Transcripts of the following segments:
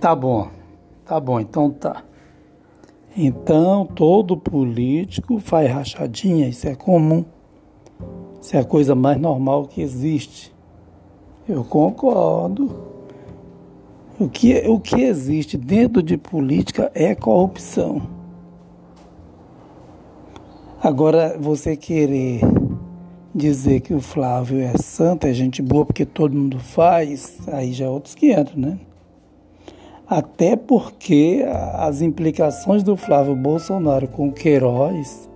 Tá bom, tá bom, então tá. Então todo político faz rachadinha, isso é comum. Isso é a coisa mais normal que existe. Eu concordo. O que, o que existe dentro de política é corrupção. Agora, você querer dizer que o Flávio é santo, é gente boa porque todo mundo faz, aí já é outros 500, né? Até porque as implicações do Flávio Bolsonaro com o Queiroz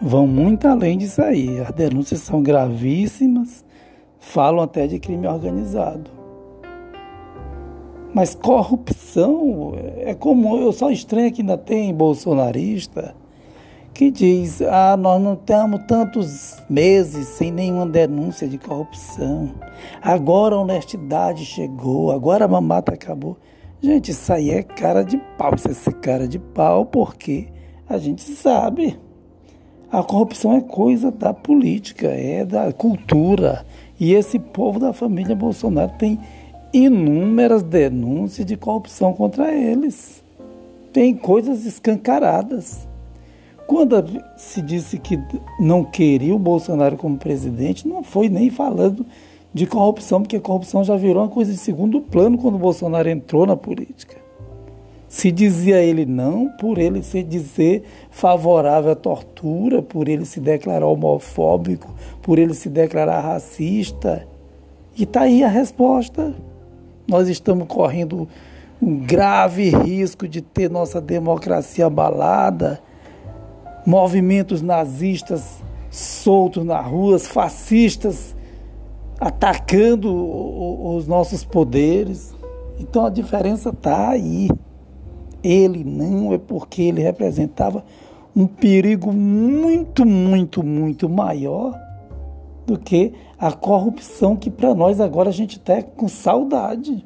vão muito além disso aí. As denúncias são gravíssimas, falam até de crime organizado. Mas corrupção é comum. Eu só estranho que ainda tem bolsonarista que diz: ah, nós não estamos tantos meses sem nenhuma denúncia de corrupção. Agora a honestidade chegou, agora a mamata acabou. Gente, isso aí é cara de pau. Isso é ser cara de pau porque a gente sabe. A corrupção é coisa da política, é da cultura. E esse povo da família Bolsonaro tem inúmeras denúncias de corrupção contra eles. Tem coisas escancaradas. Quando se disse que não queria o Bolsonaro como presidente, não foi nem falando de corrupção, porque a corrupção já virou uma coisa de segundo plano quando o Bolsonaro entrou na política. Se dizia ele não, por ele se dizer favorável à tortura, por ele se declarar homofóbico, por ele se declarar racista. E está aí a resposta. Nós estamos correndo um grave risco de ter nossa democracia abalada, movimentos nazistas soltos nas ruas, fascistas atacando os nossos poderes. Então a diferença está aí. Ele não é porque ele representava um perigo muito, muito, muito maior do que a corrupção que para nós agora a gente está com saudade.